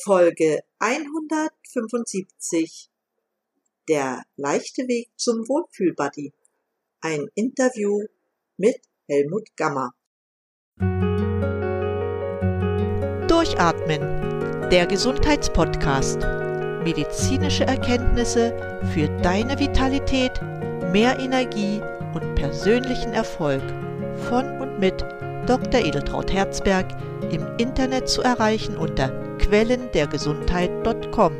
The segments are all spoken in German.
Folge 175 Der leichte Weg zum Wohlfühlbuddy. Ein Interview mit Helmut Gammer. Durchatmen. Der Gesundheitspodcast. Medizinische Erkenntnisse für deine Vitalität, mehr Energie und persönlichen Erfolg von und mit Dr. Edeltraut Herzberg im Internet zu erreichen unter quellendergesundheit.com.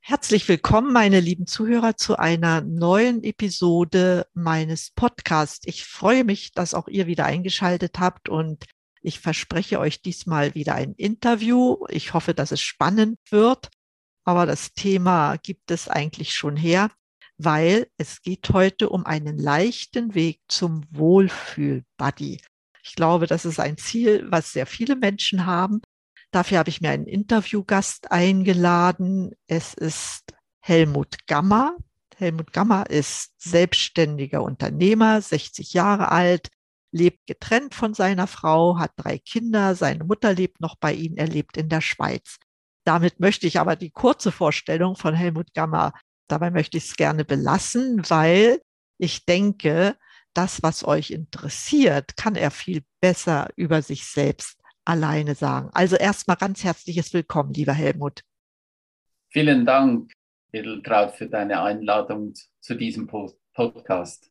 Herzlich willkommen, meine lieben Zuhörer, zu einer neuen Episode meines Podcasts. Ich freue mich, dass auch ihr wieder eingeschaltet habt und ich verspreche euch diesmal wieder ein Interview. Ich hoffe, dass es spannend wird, aber das Thema gibt es eigentlich schon her weil es geht heute um einen leichten Weg zum Wohlfühl-Buddy. Ich glaube, das ist ein Ziel, was sehr viele Menschen haben. Dafür habe ich mir einen Interviewgast eingeladen. Es ist Helmut Gammer. Helmut Gammer ist selbstständiger Unternehmer, 60 Jahre alt, lebt getrennt von seiner Frau, hat drei Kinder, seine Mutter lebt noch bei ihm, er lebt in der Schweiz. Damit möchte ich aber die kurze Vorstellung von Helmut Gammer Dabei möchte ich es gerne belassen, weil ich denke, das, was euch interessiert, kann er viel besser über sich selbst alleine sagen. Also erstmal ganz herzliches Willkommen, lieber Helmut. Vielen Dank, Edeltraut, für deine Einladung zu diesem Podcast.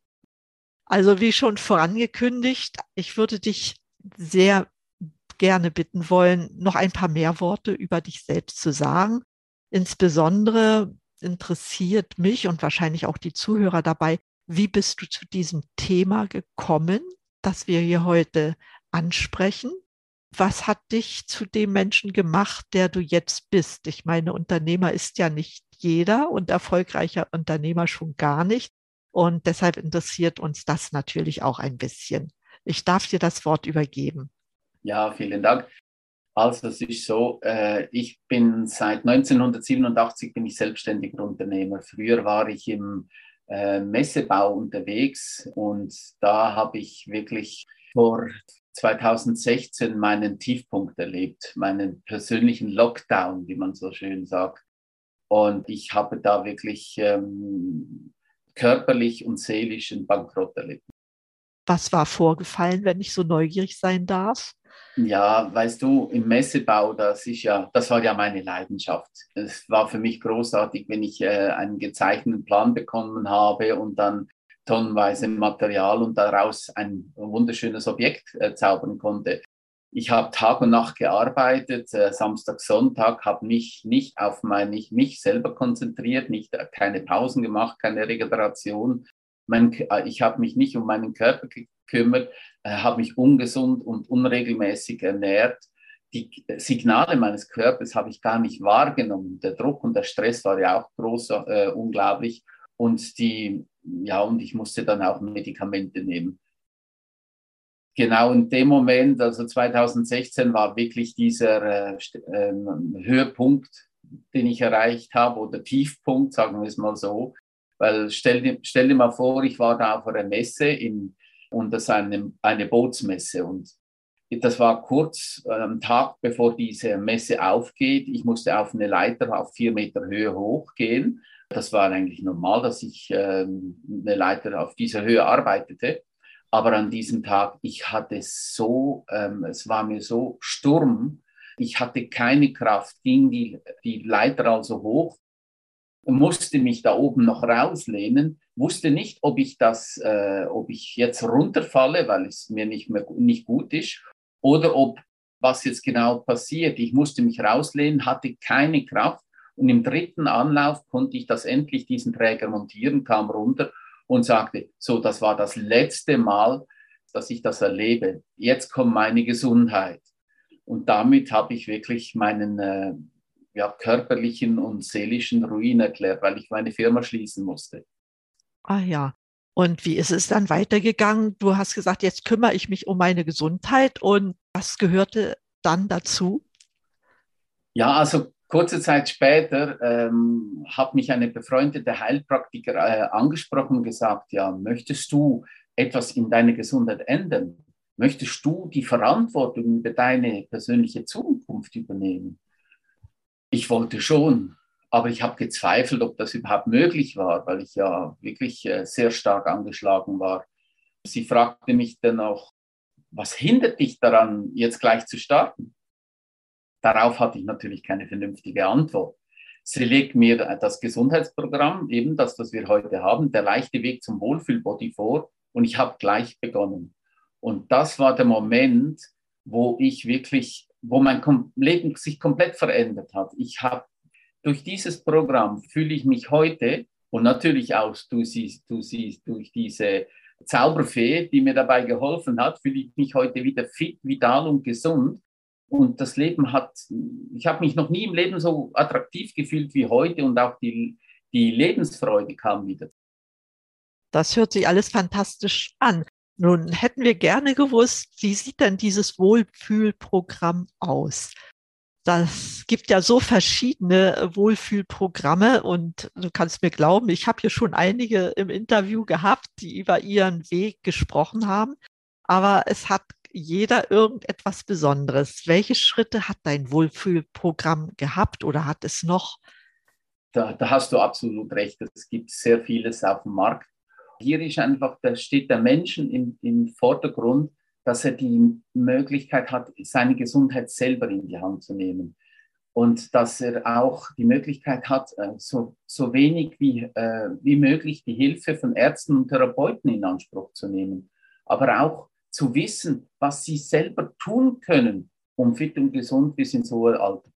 Also wie schon vorangekündigt, ich würde dich sehr gerne bitten wollen, noch ein paar mehr Worte über dich selbst zu sagen. Insbesondere interessiert mich und wahrscheinlich auch die Zuhörer dabei, wie bist du zu diesem Thema gekommen, das wir hier heute ansprechen? Was hat dich zu dem Menschen gemacht, der du jetzt bist? Ich meine, Unternehmer ist ja nicht jeder und erfolgreicher Unternehmer schon gar nicht. Und deshalb interessiert uns das natürlich auch ein bisschen. Ich darf dir das Wort übergeben. Ja, vielen Dank. Also es ist so, äh, ich bin seit 1987 bin ich selbstständiger Unternehmer. Früher war ich im äh, Messebau unterwegs und da habe ich wirklich vor 2016 meinen Tiefpunkt erlebt, meinen persönlichen Lockdown, wie man so schön sagt. Und ich habe da wirklich ähm, körperlich und seelisch einen Bankrott erlebt. Was war vorgefallen, wenn ich so neugierig sein darf? Ja, weißt du, im Messebau, das ist ja, das war ja meine Leidenschaft. Es war für mich großartig, wenn ich äh, einen gezeichneten Plan bekommen habe und dann tonnenweise Material und daraus ein wunderschönes Objekt äh, zaubern konnte. Ich habe Tag und Nacht gearbeitet, äh, Samstag, Sonntag, habe mich nicht auf mein, nicht mich selber konzentriert, nicht äh, keine Pausen gemacht, keine Regeneration. Mein, äh, ich habe mich nicht um meinen Körper gekümmert, äh, habe mich ungesund und unregelmäßig ernährt. Die Signale meines Körpers habe ich gar nicht wahrgenommen. Der Druck und der Stress war ja auch groß, äh, unglaublich. Und die, ja, und ich musste dann auch Medikamente nehmen. Genau in dem Moment, also 2016, war wirklich dieser äh, äh, Höhepunkt, den ich erreicht habe, oder Tiefpunkt, sagen wir es mal so. Weil stell, stell dir mal vor, ich war da auf einer Messe in, und das eine, eine Bootsmesse. Und das war kurz am ähm, Tag, bevor diese Messe aufgeht. Ich musste auf eine Leiter auf vier Meter Höhe hochgehen. Das war eigentlich normal, dass ich ähm, eine Leiter auf dieser Höhe arbeitete. Aber an diesem Tag, ich hatte so, ähm, es war mir so Sturm. Ich hatte keine Kraft, ging die, die Leiter also hoch musste mich da oben noch rauslehnen, wusste nicht, ob ich das, äh, ob ich jetzt runterfalle, weil es mir nicht mehr nicht gut ist, oder ob was jetzt genau passiert. Ich musste mich rauslehnen, hatte keine Kraft und im dritten Anlauf konnte ich das endlich diesen Träger montieren, kam runter und sagte, so, das war das letzte Mal, dass ich das erlebe. Jetzt kommt meine Gesundheit. Und damit habe ich wirklich meinen, äh, ja, körperlichen und seelischen Ruin erklärt, weil ich meine Firma schließen musste. Ah ja. Und wie ist es dann weitergegangen? Du hast gesagt, jetzt kümmere ich mich um meine Gesundheit und was gehörte dann dazu? Ja, also kurze Zeit später ähm, hat mich eine befreundete Heilpraktiker äh, angesprochen und gesagt, ja, möchtest du etwas in deiner Gesundheit ändern? möchtest du die Verantwortung über deine persönliche Zukunft übernehmen? Ich wollte schon, aber ich habe gezweifelt, ob das überhaupt möglich war, weil ich ja wirklich äh, sehr stark angeschlagen war. Sie fragte mich dann auch, was hindert dich daran, jetzt gleich zu starten? Darauf hatte ich natürlich keine vernünftige Antwort. Sie legt mir das Gesundheitsprogramm, eben das, das wir heute haben, der leichte Weg zum Wohlfühlbody vor und ich habe gleich begonnen. Und das war der Moment, wo ich wirklich, wo mein Leben sich komplett verändert hat. Ich habe durch dieses Programm fühle ich mich heute und natürlich auch du siehst, du siehst durch diese Zauberfee, die mir dabei geholfen hat, fühle ich mich heute wieder fit, vital und gesund. Und das Leben hat, ich habe mich noch nie im Leben so attraktiv gefühlt wie heute und auch die, die Lebensfreude kam wieder. Das hört sich alles fantastisch an. Nun hätten wir gerne gewusst, wie sieht denn dieses Wohlfühlprogramm aus? Das gibt ja so verschiedene Wohlfühlprogramme und du kannst mir glauben, ich habe hier schon einige im Interview gehabt, die über ihren Weg gesprochen haben, aber es hat jeder irgendetwas Besonderes. Welche Schritte hat dein Wohlfühlprogramm gehabt oder hat es noch? Da, da hast du absolut recht. Es gibt sehr vieles auf dem Markt. Hier ist einfach, da steht der Menschen im, im Vordergrund, dass er die Möglichkeit hat, seine Gesundheit selber in die Hand zu nehmen. Und dass er auch die Möglichkeit hat, äh, so, so wenig wie, äh, wie möglich die Hilfe von Ärzten und Therapeuten in Anspruch zu nehmen. Aber auch zu wissen, was sie selber tun können, um fit und gesund bis ins hohe Alter.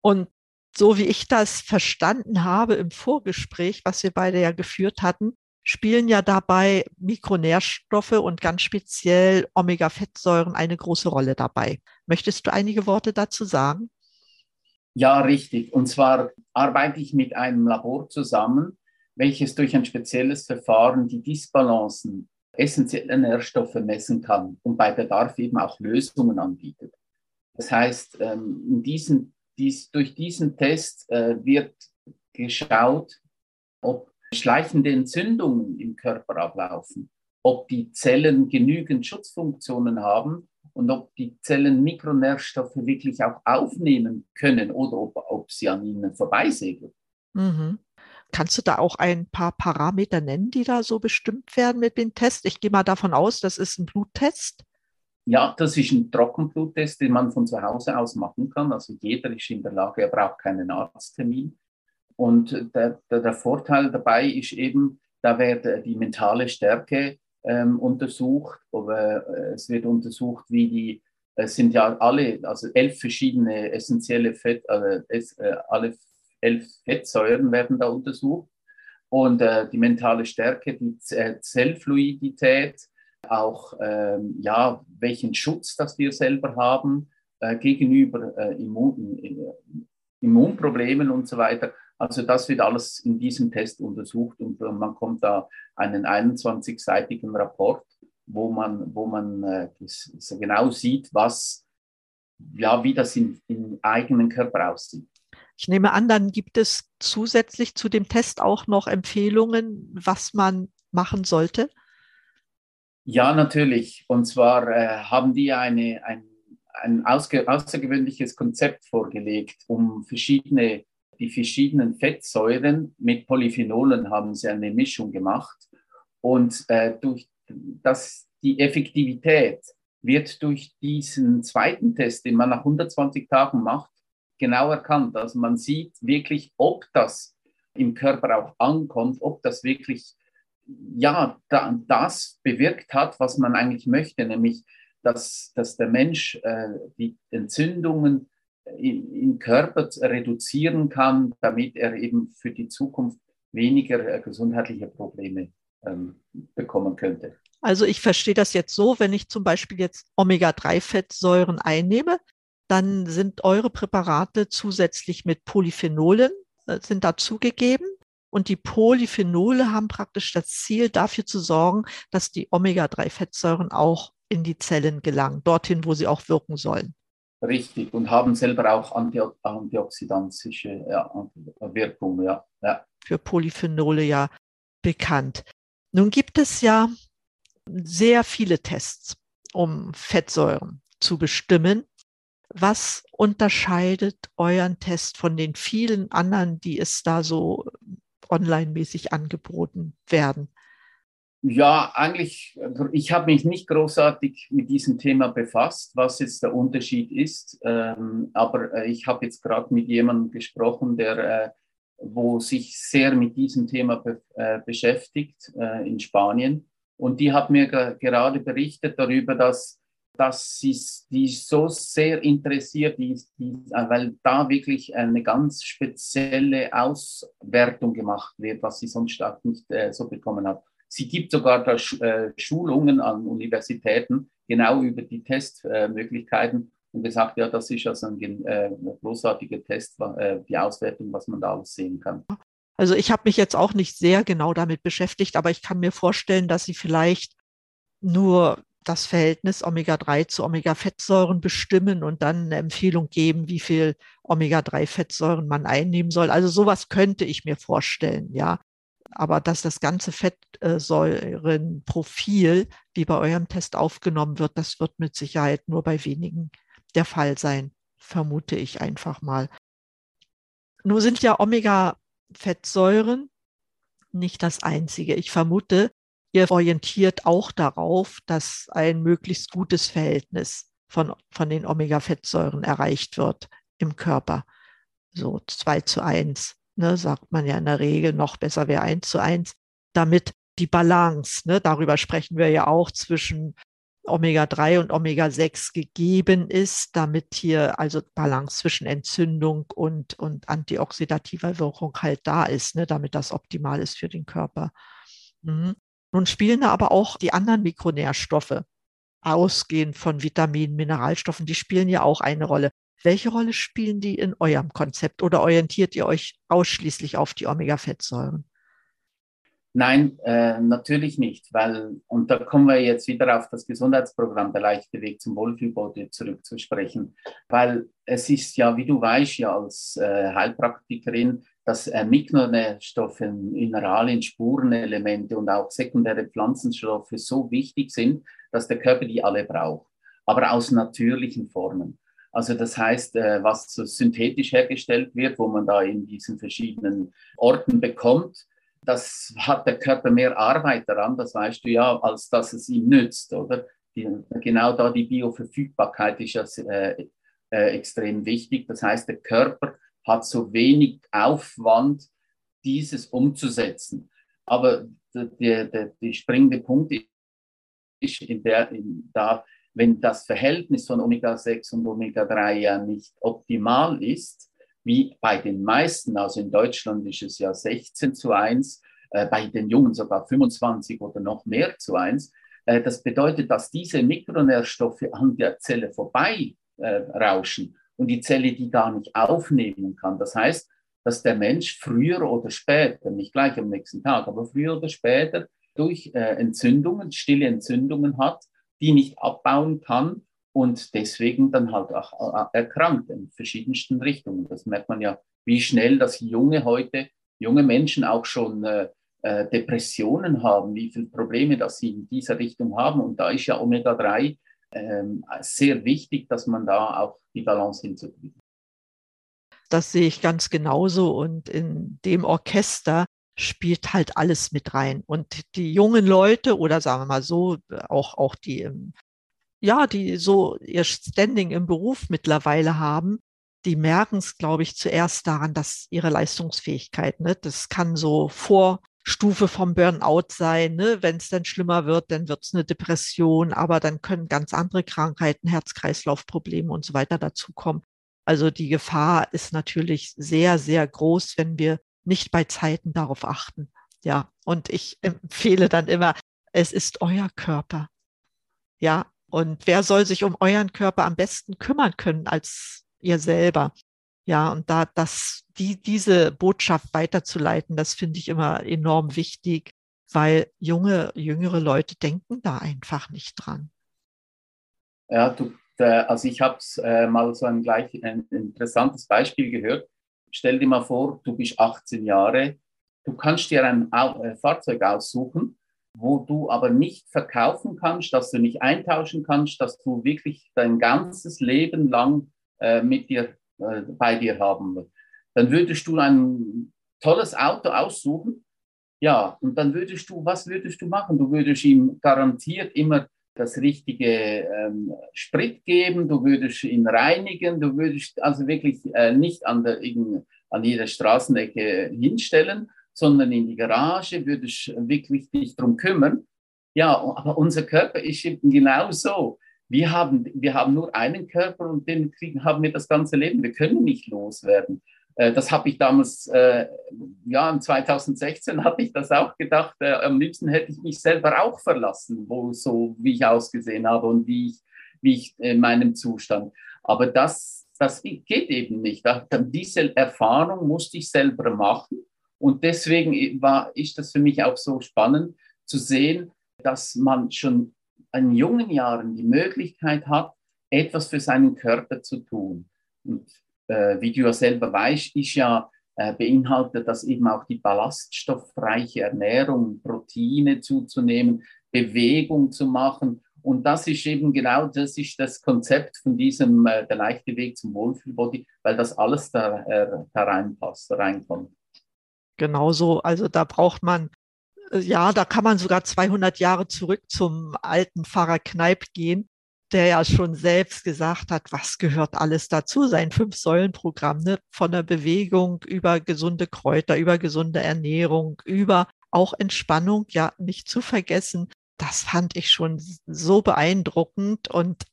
Und so wie ich das verstanden habe im Vorgespräch, was wir beide ja geführt hatten, spielen ja dabei Mikronährstoffe und ganz speziell Omega-Fettsäuren eine große Rolle dabei. Möchtest du einige Worte dazu sagen? Ja, richtig. Und zwar arbeite ich mit einem Labor zusammen, welches durch ein spezielles Verfahren die Disbalancen essentielle Nährstoffe messen kann und bei Bedarf eben auch Lösungen anbietet. Das heißt, ähm, diesen, dies, durch diesen Test äh, wird geschaut, ob schleichende Entzündungen im Körper ablaufen, ob die Zellen genügend Schutzfunktionen haben und ob die Zellen Mikronährstoffe wirklich auch aufnehmen können oder ob, ob sie an ihnen vorbeisegeln. Mhm. Kannst du da auch ein paar Parameter nennen, die da so bestimmt werden mit dem Test? Ich gehe mal davon aus, das ist ein Bluttest. Ja, das ist ein Trockenbluttest, den man von zu Hause aus machen kann. Also jeder ist in der Lage, er braucht keinen Arzttermin. Und der, der, der Vorteil dabei ist eben, da wird die mentale Stärke ähm, untersucht, aber äh, es wird untersucht, wie die, es sind ja alle, also elf verschiedene essentielle Fett, äh, es, äh, alle elf Fettsäuren werden da untersucht und äh, die mentale Stärke, die äh, Zellfluidität, auch ähm, ja, welchen Schutz das wir selber haben äh, gegenüber äh, Immun, Immunproblemen und so weiter. Also das wird alles in diesem Test untersucht und man kommt da einen 21-seitigen Rapport, wo man, wo man äh, genau sieht, was, ja, wie das im, im eigenen Körper aussieht. Ich nehme an, dann gibt es zusätzlich zu dem Test auch noch Empfehlungen, was man machen sollte? Ja, natürlich. Und zwar äh, haben die eine, ein, ein außergewöhnliches Konzept vorgelegt, um verschiedene die verschiedenen Fettsäuren mit Polyphenolen haben sie eine Mischung gemacht. Und äh, durch das, die Effektivität wird durch diesen zweiten Test, den man nach 120 Tagen macht, genau erkannt. Also man sieht wirklich, ob das im Körper auch ankommt, ob das wirklich ja, da, das bewirkt hat, was man eigentlich möchte, nämlich dass, dass der Mensch äh, die Entzündungen im Körper reduzieren kann, damit er eben für die Zukunft weniger äh, gesundheitliche Probleme ähm, bekommen könnte. Also ich verstehe das jetzt so, wenn ich zum Beispiel jetzt Omega-3-Fettsäuren einnehme, dann sind eure Präparate zusätzlich mit Polyphenolen, äh, sind dazugegeben. Und die Polyphenole haben praktisch das Ziel, dafür zu sorgen, dass die Omega-3-Fettsäuren auch in die Zellen gelangen, dorthin, wo sie auch wirken sollen. Richtig, und haben selber auch anti antioxidantische ja, Wirkung. Ja. ja. Für Polyphenole ja bekannt. Nun gibt es ja sehr viele Tests. um Fettsäuren zu bestimmen. Was unterscheidet euren Test von den vielen anderen, die es da so online-mäßig angeboten werden? Ja, eigentlich, ich habe mich nicht großartig mit diesem Thema befasst, was jetzt der Unterschied ist. Ähm, aber äh, ich habe jetzt gerade mit jemandem gesprochen, der, äh, wo sich sehr mit diesem Thema be äh, beschäftigt äh, in Spanien. Und die hat mir gerade berichtet darüber, dass, dass sie die so sehr interessiert, die, die, äh, weil da wirklich eine ganz spezielle Auswertung gemacht wird, was sie sonst auch nicht äh, so bekommen hat. Sie gibt sogar da äh, Schulungen an Universitäten genau über die Testmöglichkeiten und gesagt, ja, das ist also ein äh, großartiger Test, äh, die Auswertung, was man da alles sehen kann. Also ich habe mich jetzt auch nicht sehr genau damit beschäftigt, aber ich kann mir vorstellen, dass sie vielleicht nur das Verhältnis Omega-3 zu Omega-Fettsäuren bestimmen und dann eine Empfehlung geben, wie viel Omega-3-Fettsäuren man einnehmen soll. Also sowas könnte ich mir vorstellen, ja. Aber dass das ganze Fettsäurenprofil, wie bei eurem Test aufgenommen wird, das wird mit Sicherheit nur bei wenigen der Fall sein, vermute ich einfach mal. Nur sind ja Omega-Fettsäuren nicht das einzige. Ich vermute, ihr orientiert auch darauf, dass ein möglichst gutes Verhältnis von, von den Omega-Fettsäuren erreicht wird im Körper. So zwei zu eins ne, sagt man ja in der Regel, noch besser wäre eins zu eins, damit die Balance, ne, darüber sprechen wir ja auch zwischen Omega-3 und Omega-6 gegeben ist, damit hier also Balance zwischen Entzündung und, und antioxidativer Wirkung halt da ist, ne, damit das optimal ist für den Körper. Mhm. Nun spielen da aber auch die anderen Mikronährstoffe, ausgehend von Vitaminen, Mineralstoffen, die spielen ja auch eine Rolle. Welche Rolle spielen die in eurem Konzept oder orientiert ihr euch ausschließlich auf die Omega-Fettsäuren? Nein, äh, natürlich nicht, weil, und da kommen wir jetzt wieder auf das Gesundheitsprogramm, der leichte Weg zum Wohlfühlbody zurückzusprechen, weil es ist ja, wie du weißt, ja als äh, Heilpraktikerin, dass äh, Mikronährstoffe, Mineralien, Spurenelemente und auch sekundäre Pflanzenstoffe so wichtig sind, dass der Körper die alle braucht, aber aus natürlichen Formen. Also das heißt, äh, was so synthetisch hergestellt wird, wo man da in diesen verschiedenen Orten bekommt, das hat der Körper mehr Arbeit daran, das weißt du ja, als dass es ihm nützt, oder? Die, genau da die Bioverfügbarkeit ist ja äh, äh, extrem wichtig. Das heißt, der Körper hat so wenig Aufwand, dieses umzusetzen. Aber der, der, der springende Punkt ist in der, in, da, wenn das Verhältnis von Omega-6 und Omega-3 ja nicht optimal ist, wie bei den meisten, also in Deutschland ist es ja 16 zu 1, äh, bei den Jungen sogar 25 oder noch mehr zu 1, äh, das bedeutet, dass diese Mikronährstoffe an der Zelle vorbei äh, rauschen und die Zelle die gar nicht aufnehmen kann. Das heißt, dass der Mensch früher oder später, nicht gleich am nächsten Tag, aber früher oder später durch äh, Entzündungen, stille Entzündungen hat, die nicht abbauen kann und deswegen dann halt auch äh, erkrankt in verschiedensten Richtungen. Das merkt man ja, wie schnell das junge heute, junge Menschen auch schon äh, äh, Depressionen haben, wie viele Probleme das sie in dieser Richtung haben. Und da ist ja Omega-3 äh, sehr wichtig, dass man da auch die Balance hinzukriegt. Das sehe ich ganz genauso. Und in dem Orchester spielt halt alles mit rein. Und die jungen Leute oder sagen wir mal so, auch, auch die, ja, die so ihr Standing im Beruf mittlerweile haben, die merken es, glaube ich, zuerst daran, dass ihre Leistungsfähigkeit, ne, das kann so Vorstufe vom Burnout sein. Ne? Wenn es dann schlimmer wird, dann wird es eine Depression, aber dann können ganz andere Krankheiten, Herz-Kreislauf-Probleme und so weiter dazukommen. Also die Gefahr ist natürlich sehr, sehr groß, wenn wir nicht bei Zeiten darauf achten. Ja, und ich empfehle dann immer, es ist euer Körper. Ja, und wer soll sich um euren Körper am besten kümmern können als ihr selber? Ja, und da das, die, diese Botschaft weiterzuleiten, das finde ich immer enorm wichtig, weil junge, jüngere Leute denken da einfach nicht dran. Ja, du, also ich habe äh, mal so ein gleich ein interessantes Beispiel gehört stell dir mal vor, du bist 18 Jahre, du kannst dir ein äh, Fahrzeug aussuchen wo du aber nicht verkaufen kannst, dass du nicht eintauschen kannst, dass du wirklich dein ganzes Leben lang äh, mit dir, äh, bei dir haben willst. Dann würdest du ein tolles Auto aussuchen. Ja, und dann würdest du, was würdest du machen? Du würdest ihm garantiert immer das richtige ähm, Sprit geben, du würdest ihn reinigen, du würdest also wirklich äh, nicht an, der, an jeder Straßenecke hinstellen, sondern in die Garage, würdest wirklich dich darum kümmern. Ja, aber unser Körper ist eben genau so. Wir haben, wir haben nur einen Körper und den kriegen, haben wir das ganze Leben. Wir können nicht loswerden. Äh, das habe ich damals, äh, ja, im 2016 hatte ich das auch gedacht. Äh, am liebsten hätte ich mich selber auch verlassen, wo so wie ich ausgesehen habe und wie ich, wie ich in meinem Zustand. Aber das, das geht eben nicht. Diese Erfahrung musste ich selber machen. Und deswegen war, ist das für mich auch so spannend zu sehen, dass man schon in jungen Jahren die Möglichkeit hat, etwas für seinen Körper zu tun. Und äh, wie du ja selber weißt, ist ja äh, beinhaltet das eben auch die ballaststoffreiche Ernährung, Proteine zuzunehmen, Bewegung zu machen. Und das ist eben genau das ist das Konzept von diesem äh, der leichte Weg zum Wohlfühlbody, weil das alles da, äh, da reinpasst, da reinkommt. Genauso, also da braucht man äh, ja, da kann man sogar 200 Jahre zurück zum alten Pfarrer Kneip gehen, der ja schon selbst gesagt hat, was gehört alles dazu, sein Fünf-Säulen-Programm, ne? von der Bewegung über gesunde Kräuter, über gesunde Ernährung, über auch Entspannung, ja, nicht zu vergessen. Das fand ich schon so beeindruckend und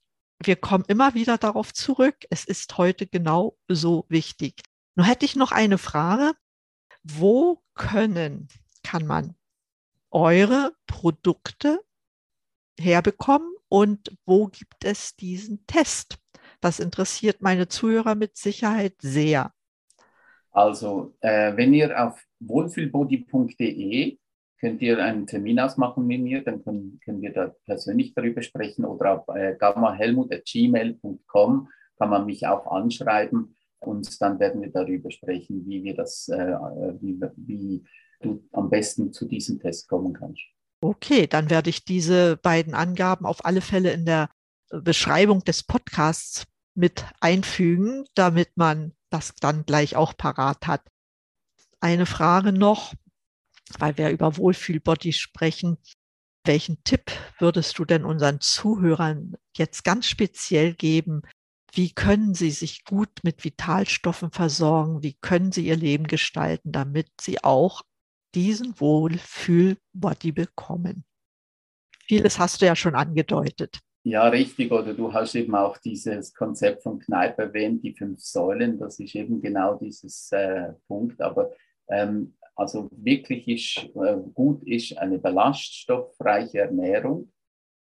wir kommen immer wieder darauf zurück. Es ist heute genau so wichtig. Nur hätte ich noch eine Frage. Wo können, kann man eure Produkte herbekommen und wo gibt es diesen Test? Das interessiert meine Zuhörer mit Sicherheit sehr. Also, äh, wenn ihr auf wohlfühlbody.de könnt ihr einen Termin ausmachen mit mir, dann können, können wir da persönlich darüber sprechen oder auf äh, gammahelmut.gmail.com kann man mich auch anschreiben und dann werden wir darüber sprechen, wie wir das, äh, wie, wie du am besten zu diesem Test kommen kannst. Okay, dann werde ich diese beiden Angaben auf alle Fälle in der Beschreibung des Podcasts mit einfügen, damit man das dann gleich auch parat hat. Eine Frage noch, weil wir über Wohlfühlbody sprechen. Welchen Tipp würdest du denn unseren Zuhörern jetzt ganz speziell geben? Wie können sie sich gut mit Vitalstoffen versorgen? Wie können sie ihr Leben gestalten, damit sie auch diesen Wohlfühl-Body bekommen. Vieles hast du ja schon angedeutet. Ja, richtig. Oder du hast eben auch dieses Konzept von Kneipp erwähnt, die fünf Säulen. Das ist eben genau dieses äh, Punkt. Aber ähm, also wirklich ist, äh, gut ist eine ballaststoffreiche Ernährung.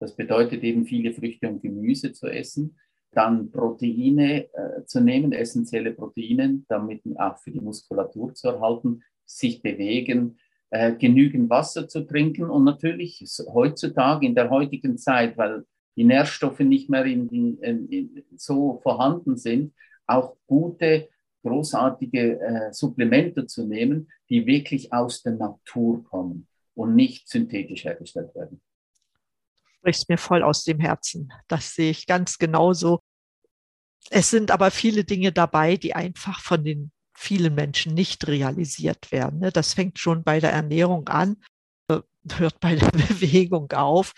Das bedeutet eben viele Früchte und Gemüse zu essen. Dann Proteine äh, zu nehmen, essentielle Proteine, damit auch für die Muskulatur zu erhalten sich bewegen, äh, genügend Wasser zu trinken und natürlich heutzutage in der heutigen Zeit, weil die Nährstoffe nicht mehr in, in, in, so vorhanden sind, auch gute, großartige äh, Supplemente zu nehmen, die wirklich aus der Natur kommen und nicht synthetisch hergestellt werden. Du sprichst mir voll aus dem Herzen. Das sehe ich ganz genauso. Es sind aber viele Dinge dabei, die einfach von den vielen Menschen nicht realisiert werden. Ne? Das fängt schon bei der Ernährung an, äh, hört bei der Bewegung auf,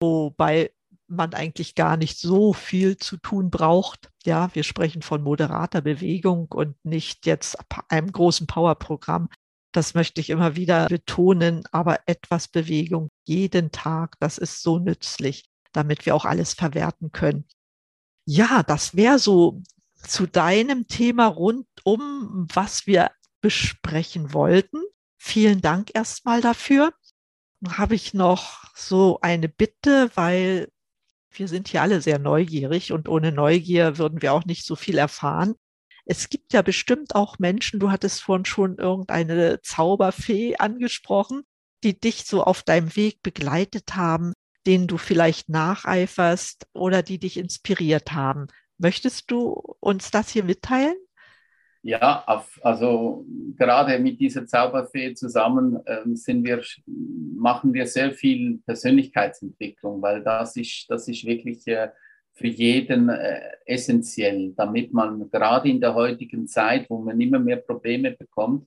wobei man eigentlich gar nicht so viel zu tun braucht. Ja, wir sprechen von moderater Bewegung und nicht jetzt einem großen Powerprogramm. Das möchte ich immer wieder betonen, aber etwas Bewegung jeden Tag, das ist so nützlich, damit wir auch alles verwerten können. Ja, das wäre so zu deinem Thema rundum, was wir besprechen wollten. Vielen Dank erstmal dafür. Habe ich noch so eine Bitte, weil wir sind hier alle sehr neugierig und ohne Neugier würden wir auch nicht so viel erfahren. Es gibt ja bestimmt auch Menschen, du hattest vorhin schon irgendeine Zauberfee angesprochen, die dich so auf deinem Weg begleitet haben, denen du vielleicht nacheiferst oder die dich inspiriert haben. Möchtest du uns das hier mitteilen? Ja, auf, also gerade mit dieser Zauberfee zusammen äh, sind wir, machen wir sehr viel Persönlichkeitsentwicklung, weil das ist, das ist wirklich äh, für jeden äh, essentiell, damit man gerade in der heutigen Zeit, wo man immer mehr Probleme bekommt,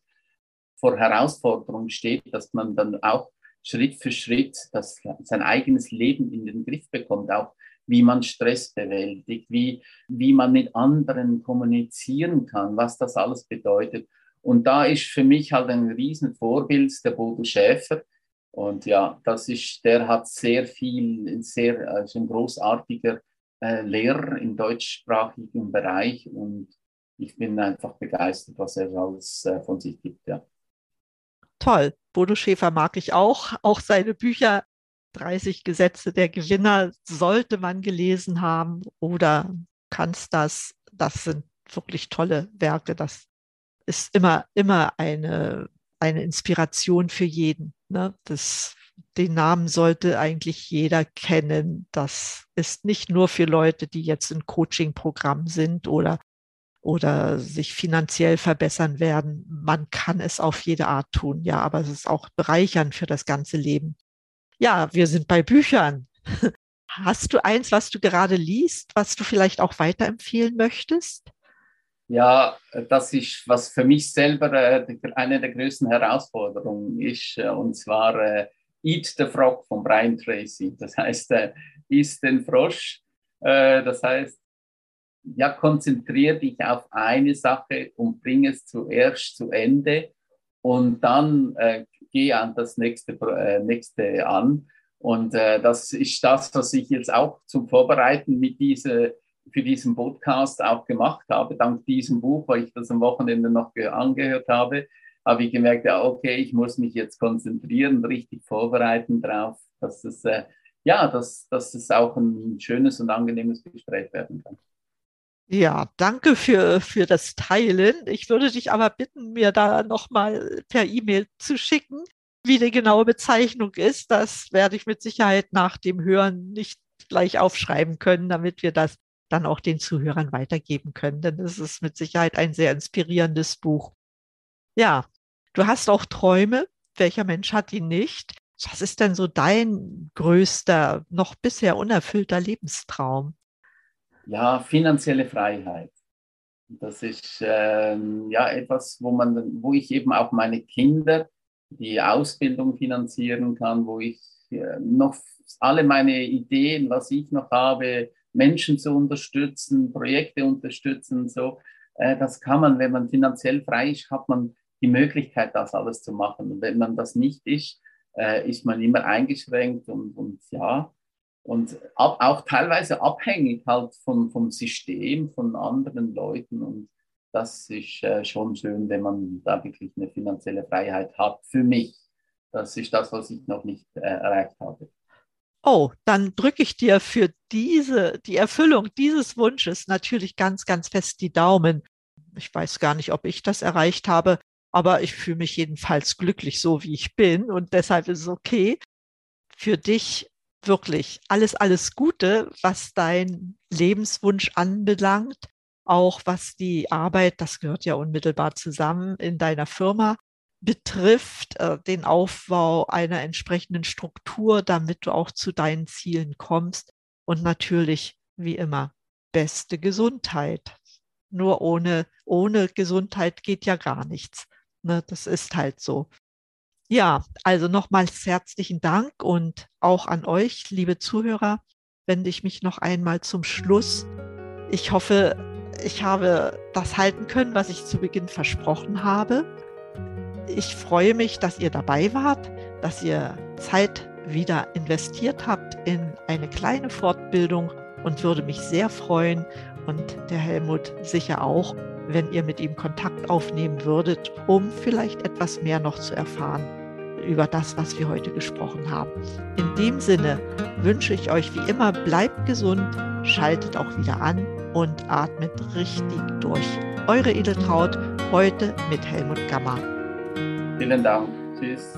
vor Herausforderungen steht, dass man dann auch Schritt für Schritt das, sein eigenes Leben in den Griff bekommt, auch wie man Stress bewältigt, wie, wie man mit anderen kommunizieren kann, was das alles bedeutet. Und da ist für mich halt ein Riesenvorbild der Bodo Schäfer. Und ja, das ist, der hat sehr viel, sehr, also ein großartiger äh, Lehrer im deutschsprachigen Bereich und ich bin einfach begeistert, was er alles äh, von sich gibt. Ja. Toll. Bodo Schäfer mag ich auch. Auch seine Bücher 30 Gesetze der Gewinner sollte man gelesen haben oder kannst das. Das sind wirklich tolle Werke. Das ist immer, immer eine, eine Inspiration für jeden. Ne? Das, den Namen sollte eigentlich jeder kennen. Das ist nicht nur für Leute, die jetzt in Coaching-Programm sind oder, oder sich finanziell verbessern werden. Man kann es auf jede Art tun, ja, aber es ist auch bereichernd für das ganze Leben. Ja, wir sind bei Büchern. Hast du eins, was du gerade liest, was du vielleicht auch weiterempfehlen möchtest? Ja, das ist, was für mich selber äh, eine der größten Herausforderungen ist, äh, und zwar äh, Eat the Frog von Brian Tracy. Das heißt, isst den Frosch. Das heißt, ja, konzentriere dich auf eine Sache und bring es zuerst zu Ende und dann äh, gehe an das nächste, äh, nächste an. Und äh, das ist das, was ich jetzt auch zum Vorbereiten mit diese, für diesen Podcast auch gemacht habe. Dank diesem Buch, weil ich das am Wochenende noch angehört habe, habe ich gemerkt, ja, okay, ich muss mich jetzt konzentrieren, richtig vorbereiten darauf, dass es, äh, ja, dass, dass es auch ein schönes und angenehmes Gespräch werden kann. Ja, danke für, für das Teilen. Ich würde dich aber bitten, mir da nochmal per E-Mail zu schicken, wie die genaue Bezeichnung ist. Das werde ich mit Sicherheit nach dem Hören nicht gleich aufschreiben können, damit wir das dann auch den Zuhörern weitergeben können. Denn es ist mit Sicherheit ein sehr inspirierendes Buch. Ja, du hast auch Träume. Welcher Mensch hat die nicht? Was ist denn so dein größter, noch bisher unerfüllter Lebenstraum? Ja, finanzielle Freiheit. Das ist ähm, ja etwas, wo man, wo ich eben auch meine Kinder die Ausbildung finanzieren kann, wo ich äh, noch alle meine Ideen, was ich noch habe, Menschen zu unterstützen, Projekte unterstützen, so. Äh, das kann man, wenn man finanziell frei ist, hat man die Möglichkeit, das alles zu machen. Und wenn man das nicht ist, äh, ist man immer eingeschränkt und, und ja, und ab, auch teilweise abhängig halt von, vom System, von anderen Leuten. Und das ist äh, schon schön, wenn man da wirklich eine finanzielle Freiheit hat. Für mich. Das ist das, was ich noch nicht äh, erreicht habe. Oh, dann drücke ich dir für diese, die Erfüllung dieses Wunsches natürlich ganz, ganz fest die Daumen. Ich weiß gar nicht, ob ich das erreicht habe, aber ich fühle mich jedenfalls glücklich, so wie ich bin. Und deshalb ist es okay. Für dich wirklich alles, alles Gute, was dein Lebenswunsch anbelangt, auch was die Arbeit, das gehört ja unmittelbar zusammen, in deiner Firma betrifft, äh, den Aufbau einer entsprechenden Struktur, damit du auch zu deinen Zielen kommst. Und natürlich, wie immer, beste Gesundheit. Nur ohne, ohne Gesundheit geht ja gar nichts. Ne, das ist halt so. Ja, also nochmals herzlichen Dank und auch an euch, liebe Zuhörer, wende ich mich noch einmal zum Schluss. Ich hoffe, ich habe das halten können, was ich zu Beginn versprochen habe. Ich freue mich, dass ihr dabei wart, dass ihr Zeit wieder investiert habt in eine kleine Fortbildung und würde mich sehr freuen und der Helmut sicher auch, wenn ihr mit ihm Kontakt aufnehmen würdet, um vielleicht etwas mehr noch zu erfahren über das, was wir heute gesprochen haben. In dem Sinne wünsche ich euch wie immer, bleibt gesund, schaltet auch wieder an und atmet richtig durch. Eure Edeltraut heute mit Helmut Gammer. Vielen Dank. Tschüss.